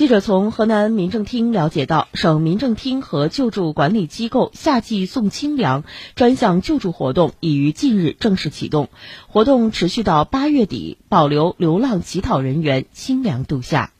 记者从河南民政厅了解到省民政厅和救助管理机构夏季送清凉专项救助活动已于近日正式启动活动持续到八月底保留流浪乞讨人员清凉度夏